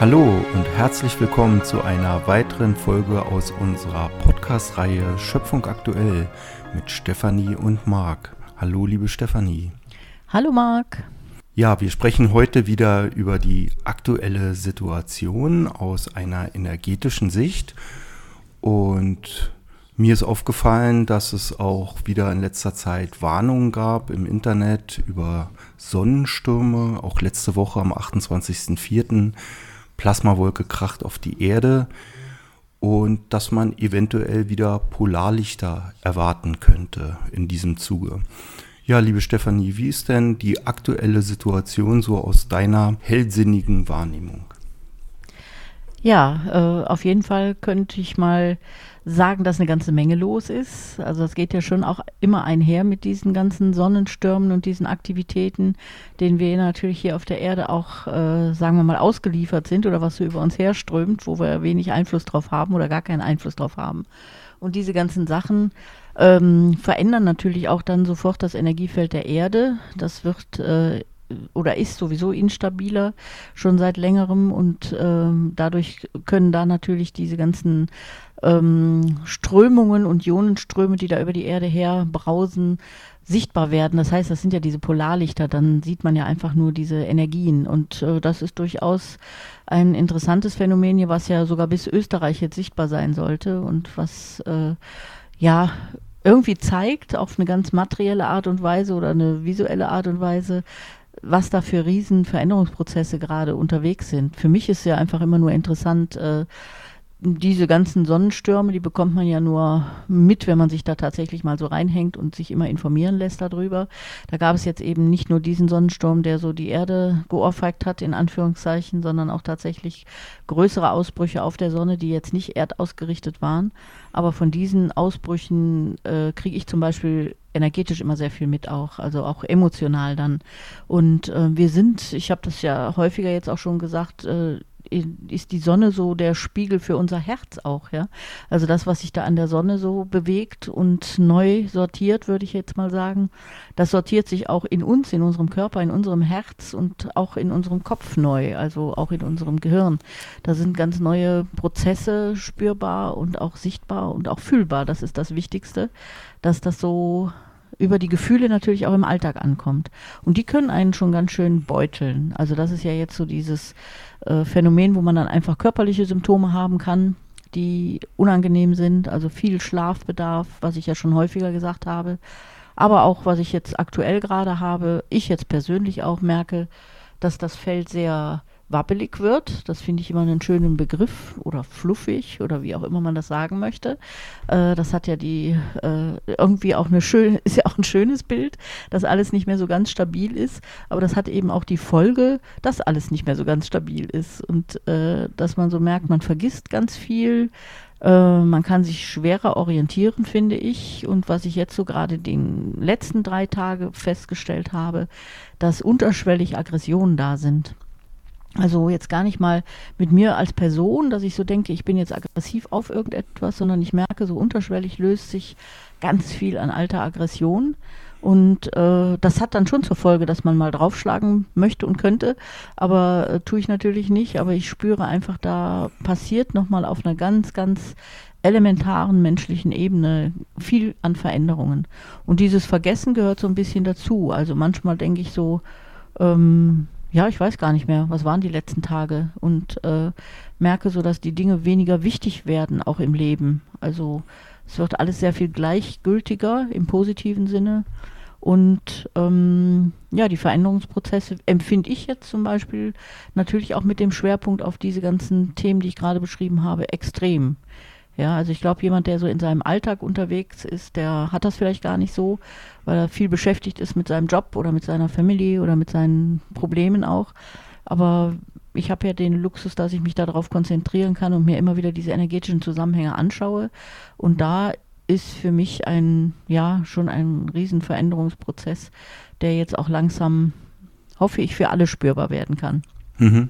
Hallo und herzlich willkommen zu einer weiteren Folge aus unserer Podcast-Reihe Schöpfung aktuell mit Stefanie und Marc. Hallo, liebe Stefanie. Hallo, Marc. Ja, wir sprechen heute wieder über die aktuelle Situation aus einer energetischen Sicht und mir ist aufgefallen, dass es auch wieder in letzter Zeit Warnungen gab im Internet über Sonnenstürme. Auch letzte Woche am 28.04. Plasmawolke kracht auf die Erde und dass man eventuell wieder Polarlichter erwarten könnte in diesem Zuge. Ja, liebe Stefanie, wie ist denn die aktuelle Situation so aus deiner hellsinnigen Wahrnehmung? Ja, äh, auf jeden Fall könnte ich mal sagen, dass eine ganze Menge los ist. Also es geht ja schon auch immer einher mit diesen ganzen Sonnenstürmen und diesen Aktivitäten, denen wir natürlich hier auf der Erde auch, äh, sagen wir mal, ausgeliefert sind oder was so über uns herströmt, wo wir wenig Einfluss drauf haben oder gar keinen Einfluss drauf haben. Und diese ganzen Sachen ähm, verändern natürlich auch dann sofort das Energiefeld der Erde. Das wird äh, oder ist sowieso instabiler schon seit längerem und ähm, dadurch können da natürlich diese ganzen ähm, Strömungen und Ionenströme, die da über die Erde her brausen, sichtbar werden. Das heißt, das sind ja diese Polarlichter, dann sieht man ja einfach nur diese Energien und äh, das ist durchaus ein interessantes Phänomen hier, was ja sogar bis Österreich jetzt sichtbar sein sollte und was äh, ja irgendwie zeigt, auf eine ganz materielle Art und Weise oder eine visuelle Art und Weise, was da für riesen Veränderungsprozesse gerade unterwegs sind. Für mich ist ja einfach immer nur interessant, äh, diese ganzen Sonnenstürme, die bekommt man ja nur mit, wenn man sich da tatsächlich mal so reinhängt und sich immer informieren lässt darüber. Da gab es jetzt eben nicht nur diesen Sonnensturm, der so die Erde geohrfeigt hat, in Anführungszeichen, sondern auch tatsächlich größere Ausbrüche auf der Sonne, die jetzt nicht erdausgerichtet waren. Aber von diesen Ausbrüchen äh, kriege ich zum Beispiel energetisch immer sehr viel mit auch, also auch emotional dann. Und äh, wir sind, ich habe das ja häufiger jetzt auch schon gesagt, äh, ist die Sonne so der Spiegel für unser Herz auch, ja. Also das, was sich da an der Sonne so bewegt und neu sortiert, würde ich jetzt mal sagen, das sortiert sich auch in uns, in unserem Körper, in unserem Herz und auch in unserem Kopf neu, also auch in unserem Gehirn. Da sind ganz neue Prozesse spürbar und auch sichtbar und auch fühlbar. Das ist das Wichtigste, dass das so über die Gefühle natürlich auch im Alltag ankommt. Und die können einen schon ganz schön beuteln. Also das ist ja jetzt so dieses äh, Phänomen, wo man dann einfach körperliche Symptome haben kann, die unangenehm sind. Also viel Schlafbedarf, was ich ja schon häufiger gesagt habe. Aber auch, was ich jetzt aktuell gerade habe, ich jetzt persönlich auch merke, dass das Feld sehr wabbelig wird. Das finde ich immer einen schönen Begriff oder fluffig oder wie auch immer man das sagen möchte. Äh, das hat ja die äh, irgendwie auch eine schöne, ist ja auch ein schönes Bild, dass alles nicht mehr so ganz stabil ist. Aber das hat eben auch die Folge, dass alles nicht mehr so ganz stabil ist und äh, dass man so merkt, man vergisst ganz viel. Äh, man kann sich schwerer orientieren, finde ich. Und was ich jetzt so gerade den letzten drei Tage festgestellt habe, dass unterschwellig Aggressionen da sind. Also jetzt gar nicht mal mit mir als Person, dass ich so denke, ich bin jetzt aggressiv auf irgendetwas, sondern ich merke, so unterschwellig löst sich ganz viel an alter Aggression. Und äh, das hat dann schon zur Folge, dass man mal draufschlagen möchte und könnte, aber äh, tue ich natürlich nicht. Aber ich spüre einfach, da passiert nochmal auf einer ganz, ganz elementaren menschlichen Ebene viel an Veränderungen. Und dieses Vergessen gehört so ein bisschen dazu. Also manchmal denke ich so, ähm, ja, ich weiß gar nicht mehr, was waren die letzten Tage und äh, merke so, dass die Dinge weniger wichtig werden, auch im Leben. Also es wird alles sehr viel gleichgültiger im positiven Sinne. Und ähm, ja, die Veränderungsprozesse empfinde ich jetzt zum Beispiel natürlich auch mit dem Schwerpunkt auf diese ganzen Themen, die ich gerade beschrieben habe, extrem. Ja, also ich glaube, jemand, der so in seinem Alltag unterwegs ist, der hat das vielleicht gar nicht so, weil er viel beschäftigt ist mit seinem Job oder mit seiner Familie oder mit seinen Problemen auch. Aber ich habe ja den Luxus, dass ich mich darauf konzentrieren kann und mir immer wieder diese energetischen Zusammenhänge anschaue. Und da ist für mich ein, ja, schon ein Riesenveränderungsprozess, der jetzt auch langsam, hoffe ich, für alle spürbar werden kann. Mhm.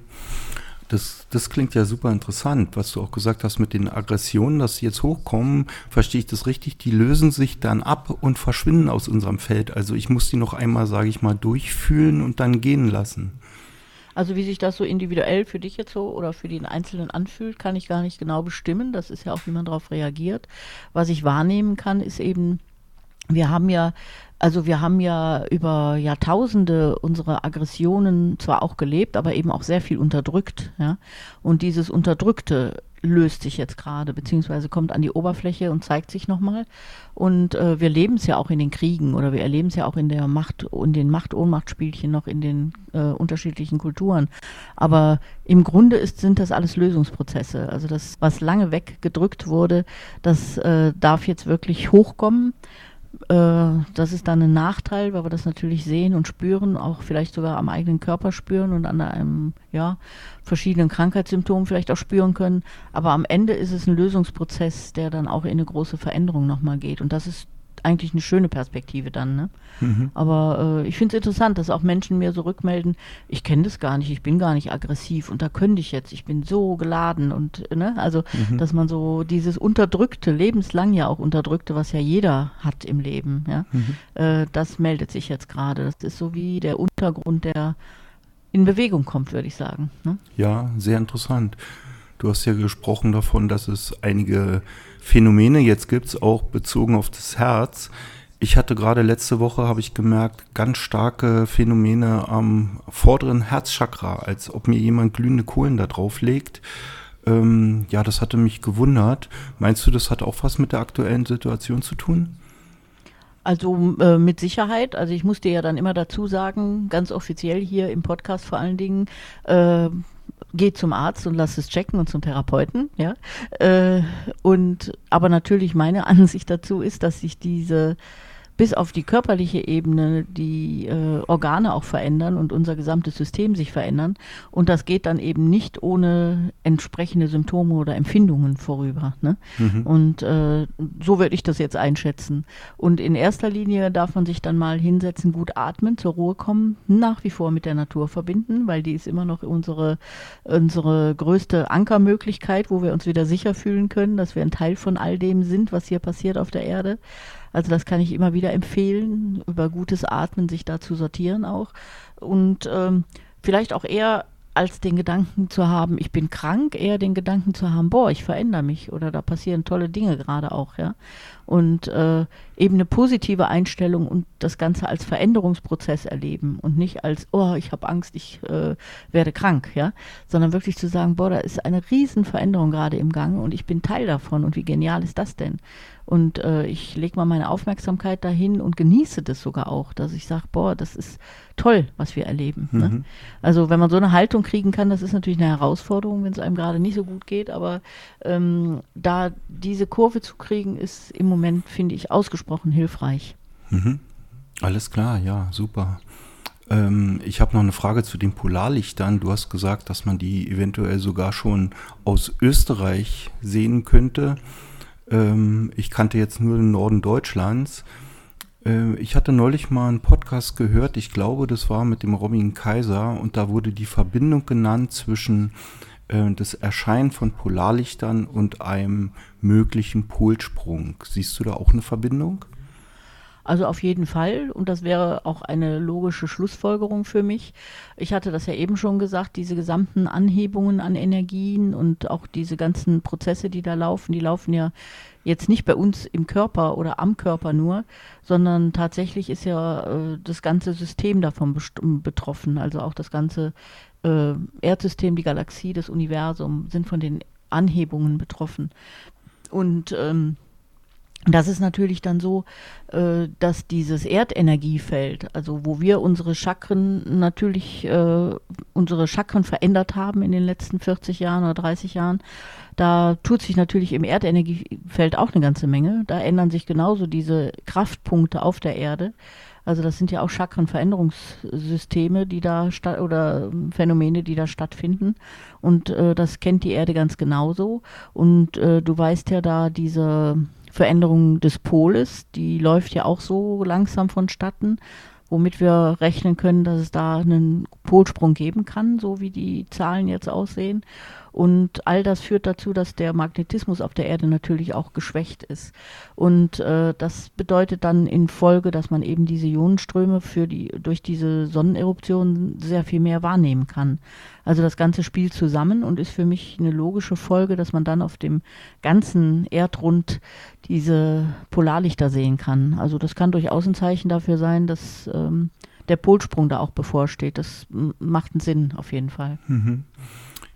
Das, das klingt ja super interessant, was du auch gesagt hast mit den Aggressionen, dass sie jetzt hochkommen. Verstehe ich das richtig? Die lösen sich dann ab und verschwinden aus unserem Feld. Also ich muss die noch einmal, sage ich mal, durchfühlen und dann gehen lassen. Also wie sich das so individuell für dich jetzt so oder für den Einzelnen anfühlt, kann ich gar nicht genau bestimmen. Das ist ja auch, wie man darauf reagiert. Was ich wahrnehmen kann, ist eben, wir haben ja also wir haben ja über Jahrtausende unsere Aggressionen zwar auch gelebt, aber eben auch sehr viel unterdrückt. Ja? Und dieses Unterdrückte löst sich jetzt gerade, beziehungsweise kommt an die Oberfläche und zeigt sich nochmal. Und äh, wir leben es ja auch in den Kriegen oder wir erleben es ja auch in der Macht und den Macht-Ohnmacht-Spielchen noch in den äh, unterschiedlichen Kulturen. Aber im Grunde ist, sind das alles Lösungsprozesse. Also das, was lange weggedrückt wurde, das äh, darf jetzt wirklich hochkommen. Äh, das ist dann ein Nachteil, weil wir das natürlich sehen und spüren, auch vielleicht sogar am eigenen Körper spüren und an einem, ja, verschiedenen Krankheitssymptomen vielleicht auch spüren können. Aber am Ende ist es ein Lösungsprozess, der dann auch in eine große Veränderung nochmal geht. Und das ist eigentlich eine schöne Perspektive dann. Ne? Mhm. Aber äh, ich finde es interessant, dass auch Menschen mir so rückmelden, ich kenne das gar nicht, ich bin gar nicht aggressiv und da könnte ich jetzt, ich bin so geladen und ne, also mhm. dass man so dieses Unterdrückte, lebenslang ja auch Unterdrückte, was ja jeder hat im Leben, ja, mhm. äh, das meldet sich jetzt gerade. Das ist so wie der Untergrund, der in Bewegung kommt, würde ich sagen. Ne? Ja, sehr interessant. Du hast ja gesprochen davon, dass es einige Phänomene jetzt gibt, auch bezogen auf das Herz. Ich hatte gerade letzte Woche, habe ich gemerkt, ganz starke Phänomene am vorderen Herzchakra, als ob mir jemand glühende Kohlen da drauf legt. Ähm, ja, das hatte mich gewundert. Meinst du, das hat auch was mit der aktuellen Situation zu tun? Also äh, mit Sicherheit. Also ich muss dir ja dann immer dazu sagen, ganz offiziell hier im Podcast vor allen Dingen, äh, geh zum Arzt und lass es checken und zum Therapeuten, ja. Äh, und aber natürlich meine Ansicht dazu ist, dass sich diese bis auf die körperliche Ebene die äh, Organe auch verändern und unser gesamtes System sich verändern. Und das geht dann eben nicht ohne entsprechende Symptome oder Empfindungen vorüber. Ne? Mhm. Und äh, so würde ich das jetzt einschätzen. Und in erster Linie darf man sich dann mal hinsetzen, gut atmen, zur Ruhe kommen, nach wie vor mit der Natur verbinden, weil die ist immer noch unsere, unsere größte Ankermöglichkeit, wo wir uns wieder sicher fühlen können, dass wir ein Teil von all dem sind, was hier passiert auf der Erde. Also das kann ich immer wieder empfehlen, über gutes Atmen sich da zu sortieren auch. Und ähm, vielleicht auch eher als den Gedanken zu haben, ich bin krank, eher den Gedanken zu haben, boah, ich verändere mich oder da passieren tolle Dinge gerade auch, ja. Und äh, eben eine positive Einstellung und das Ganze als Veränderungsprozess erleben und nicht als, oh, ich habe Angst, ich äh, werde krank, ja, sondern wirklich zu sagen, boah, da ist eine riesen Veränderung gerade im Gange und ich bin Teil davon und wie genial ist das denn? Und äh, ich lege mal meine Aufmerksamkeit dahin und genieße das sogar auch, dass ich sage, boah, das ist toll, was wir erleben. Ne? Mhm. Ne? Also wenn man so eine Haltung kriegen kann, das ist natürlich eine Herausforderung, wenn es einem gerade nicht so gut geht, aber ähm, da diese Kurve zu kriegen, ist im Moment, finde ich, ausgesprochen hilfreich. Mhm. Alles klar, ja, super. Ähm, ich habe noch eine Frage zu den Polarlichtern. Du hast gesagt, dass man die eventuell sogar schon aus Österreich sehen könnte. Ähm, ich kannte jetzt nur den Norden Deutschlands. Äh, ich hatte neulich mal einen Podcast gehört, ich glaube, das war mit dem Robin Kaiser und da wurde die Verbindung genannt zwischen äh, das Erscheinen von Polarlichtern und einem möglichen Polsprung. Siehst du da auch eine Verbindung? Also auf jeden Fall. Und das wäre auch eine logische Schlussfolgerung für mich. Ich hatte das ja eben schon gesagt, diese gesamten Anhebungen an Energien und auch diese ganzen Prozesse, die da laufen, die laufen ja jetzt nicht bei uns im Körper oder am Körper nur, sondern tatsächlich ist ja äh, das ganze System davon betroffen. Also auch das ganze äh, Erdsystem, die Galaxie, das Universum sind von den Anhebungen betroffen. Und ähm, das ist natürlich dann so, äh, dass dieses Erdenergiefeld, also wo wir unsere Chakren natürlich, äh, unsere Chakren verändert haben in den letzten 40 Jahren oder 30 Jahren, da tut sich natürlich im Erdenergiefeld auch eine ganze Menge. Da ändern sich genauso diese Kraftpunkte auf der Erde. Also das sind ja auch Chakrenveränderungssysteme, die da statt oder Phänomene, die da stattfinden. Und äh, das kennt die Erde ganz genauso. Und äh, du weißt ja da diese Veränderung des Poles, die läuft ja auch so langsam vonstatten, womit wir rechnen können, dass es da einen Polsprung geben kann, so wie die Zahlen jetzt aussehen. Und all das führt dazu, dass der Magnetismus auf der Erde natürlich auch geschwächt ist. Und äh, das bedeutet dann in Folge, dass man eben diese Ionenströme für die, durch diese Sonneneruption sehr viel mehr wahrnehmen kann. Also das ganze spielt zusammen und ist für mich eine logische Folge, dass man dann auf dem ganzen Erdrund diese Polarlichter sehen kann. Also das kann durchaus ein Zeichen dafür sein, dass ähm, der Polsprung da auch bevorsteht. Das macht einen Sinn auf jeden Fall. Mhm.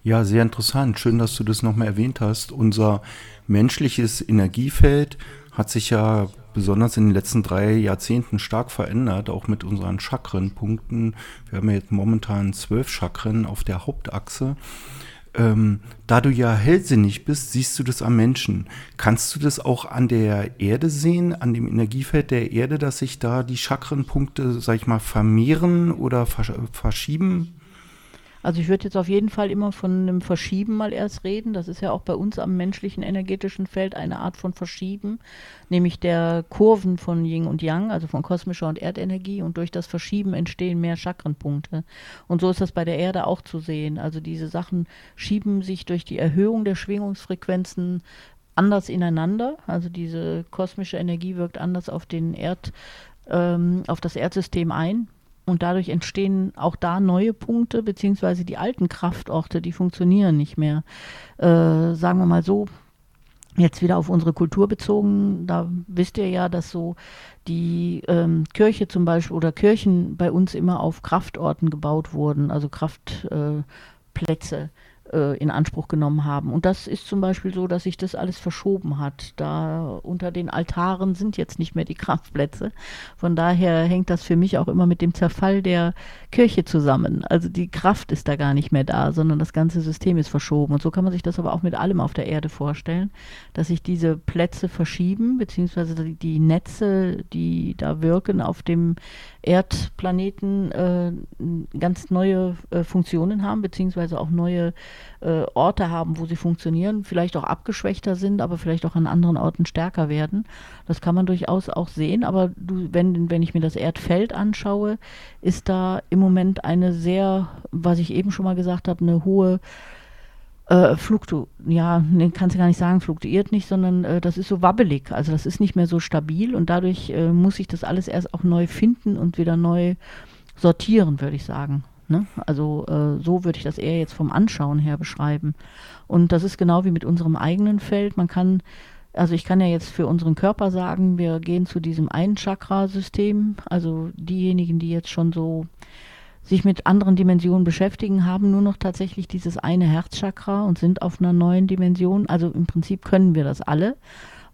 Ja, sehr interessant. Schön, dass du das nochmal erwähnt hast. Unser menschliches Energiefeld hat sich ja besonders in den letzten drei Jahrzehnten stark verändert, auch mit unseren Chakrenpunkten. Wir haben ja jetzt momentan zwölf Chakren auf der Hauptachse. Ähm, da du ja hellsinnig bist, siehst du das am Menschen. Kannst du das auch an der Erde sehen, an dem Energiefeld der Erde, dass sich da die Chakrenpunkte, sag ich mal, vermehren oder verschieben? Also ich würde jetzt auf jeden Fall immer von einem Verschieben mal erst reden. Das ist ja auch bei uns am menschlichen energetischen Feld eine Art von Verschieben, nämlich der Kurven von Yin und Yang, also von kosmischer und Erdenergie. Und durch das Verschieben entstehen mehr Chakrenpunkte. Und so ist das bei der Erde auch zu sehen. Also diese Sachen schieben sich durch die Erhöhung der Schwingungsfrequenzen anders ineinander. Also diese kosmische Energie wirkt anders auf den Erd, ähm, auf das Erdsystem ein. Und dadurch entstehen auch da neue Punkte, beziehungsweise die alten Kraftorte, die funktionieren nicht mehr. Äh, sagen wir mal so, jetzt wieder auf unsere Kultur bezogen, da wisst ihr ja, dass so die ähm, Kirche zum Beispiel oder Kirchen bei uns immer auf Kraftorten gebaut wurden, also Kraftplätze. Äh, äh, in Anspruch genommen haben. Und das ist zum Beispiel so, dass sich das alles verschoben hat. Da unter den Altaren sind jetzt nicht mehr die Kraftplätze. Von daher hängt das für mich auch immer mit dem Zerfall der Kirche zusammen. Also die Kraft ist da gar nicht mehr da, sondern das ganze System ist verschoben. Und so kann man sich das aber auch mit allem auf der Erde vorstellen, dass sich diese Plätze verschieben, beziehungsweise die Netze, die da wirken auf dem Erdplaneten, äh, ganz neue äh, Funktionen haben, beziehungsweise auch neue äh, Orte haben, wo sie funktionieren, vielleicht auch abgeschwächter sind, aber vielleicht auch an anderen Orten stärker werden. Das kann man durchaus auch sehen. Aber du, wenn, wenn ich mir das Erdfeld anschaue, ist da im Moment eine sehr, was ich eben schon mal gesagt habe, eine hohe äh, fluktu ja, nee, kannst du gar nicht sagen, fluktuiert nicht, sondern äh, das ist so wabbelig. Also das ist nicht mehr so stabil und dadurch äh, muss ich das alles erst auch neu finden und wieder neu sortieren, würde ich sagen. Ne? Also äh, so würde ich das eher jetzt vom Anschauen her beschreiben. Und das ist genau wie mit unserem eigenen Feld. Man kann, also ich kann ja jetzt für unseren Körper sagen, wir gehen zu diesem einen Chakra-System. Also diejenigen, die jetzt schon so sich mit anderen Dimensionen beschäftigen, haben nur noch tatsächlich dieses eine Herzchakra und sind auf einer neuen Dimension. Also im Prinzip können wir das alle.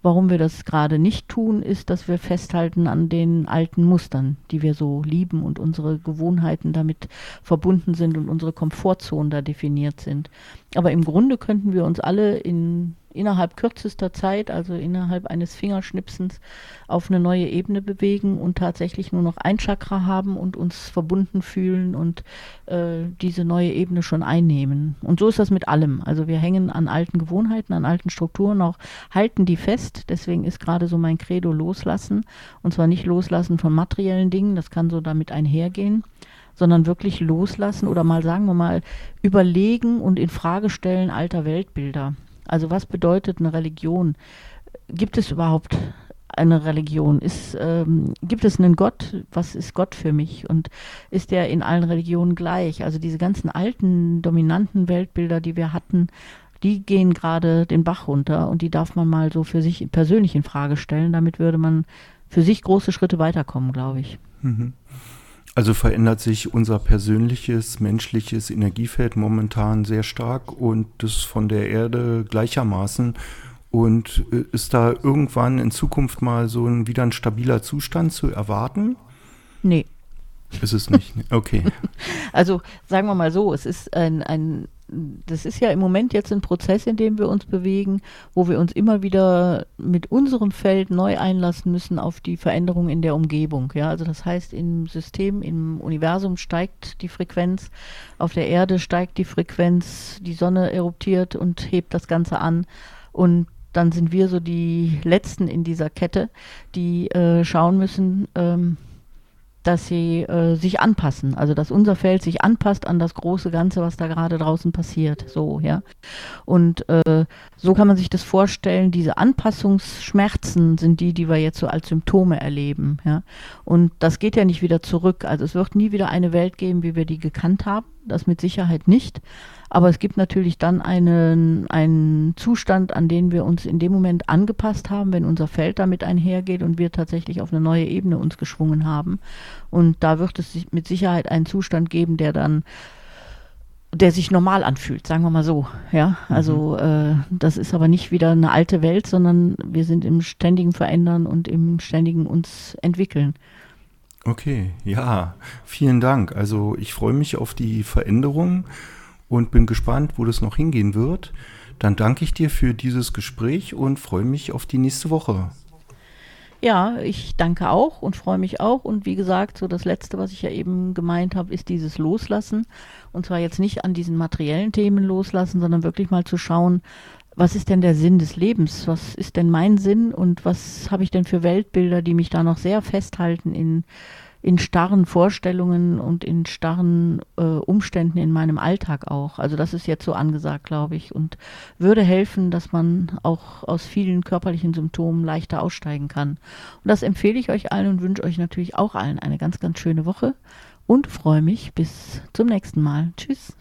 Warum wir das gerade nicht tun, ist, dass wir festhalten an den alten Mustern, die wir so lieben und unsere Gewohnheiten damit verbunden sind und unsere Komfortzonen da definiert sind. Aber im Grunde könnten wir uns alle in innerhalb kürzester Zeit, also innerhalb eines Fingerschnipsens, auf eine neue Ebene bewegen und tatsächlich nur noch ein Chakra haben und uns verbunden fühlen und äh, diese neue Ebene schon einnehmen. Und so ist das mit allem. Also wir hängen an alten Gewohnheiten, an alten Strukturen, auch halten die fest. Deswegen ist gerade so mein Credo loslassen. Und zwar nicht loslassen von materiellen Dingen, das kann so damit einhergehen sondern wirklich loslassen oder mal sagen wir mal überlegen und in Frage stellen alter Weltbilder. Also was bedeutet eine Religion? Gibt es überhaupt eine Religion? Ist, ähm, gibt es einen Gott? Was ist Gott für mich? Und ist der in allen Religionen gleich? Also diese ganzen alten, dominanten Weltbilder, die wir hatten, die gehen gerade den Bach runter und die darf man mal so für sich persönlich in Frage stellen. Damit würde man für sich große Schritte weiterkommen, glaube ich. Mhm. Also verändert sich unser persönliches, menschliches Energiefeld momentan sehr stark und das von der Erde gleichermaßen. Und äh, ist da irgendwann in Zukunft mal so ein wieder ein stabiler Zustand zu erwarten? Nee. Ist es nicht? Okay. also sagen wir mal so, es ist ein, ein das ist ja im Moment jetzt ein Prozess, in dem wir uns bewegen, wo wir uns immer wieder mit unserem Feld neu einlassen müssen auf die Veränderung in der Umgebung. Ja, also das heißt, im System, im Universum steigt die Frequenz, auf der Erde steigt die Frequenz, die Sonne eruptiert und hebt das Ganze an und dann sind wir so die Letzten in dieser Kette, die äh, schauen müssen, ähm, dass sie äh, sich anpassen, also dass unser Feld sich anpasst an das große Ganze, was da gerade draußen passiert. So, ja. Und äh, so kann man sich das vorstellen, diese Anpassungsschmerzen sind die, die wir jetzt so als Symptome erleben, ja. Und das geht ja nicht wieder zurück. Also es wird nie wieder eine Welt geben, wie wir die gekannt haben. Das mit Sicherheit nicht. Aber es gibt natürlich dann einen, einen Zustand, an den wir uns in dem Moment angepasst haben, wenn unser Feld damit einhergeht und wir tatsächlich auf eine neue Ebene uns geschwungen haben. Und da wird es mit Sicherheit einen Zustand geben, der dann der sich normal anfühlt, sagen wir mal so. Ja, also mhm. äh, das ist aber nicht wieder eine alte Welt, sondern wir sind im ständigen Verändern und im ständigen uns entwickeln. Okay, ja, vielen Dank. Also ich freue mich auf die Veränderung und bin gespannt, wo das noch hingehen wird. Dann danke ich dir für dieses Gespräch und freue mich auf die nächste Woche. Ja, ich danke auch und freue mich auch. Und wie gesagt, so das Letzte, was ich ja eben gemeint habe, ist dieses Loslassen. Und zwar jetzt nicht an diesen materiellen Themen loslassen, sondern wirklich mal zu schauen, was ist denn der Sinn des Lebens? Was ist denn mein Sinn und was habe ich denn für Weltbilder, die mich da noch sehr festhalten in in starren Vorstellungen und in starren äh, Umständen in meinem Alltag auch. Also das ist jetzt so angesagt, glaube ich, und würde helfen, dass man auch aus vielen körperlichen Symptomen leichter aussteigen kann. Und das empfehle ich euch allen und wünsche euch natürlich auch allen eine ganz, ganz schöne Woche und freue mich bis zum nächsten Mal. Tschüss.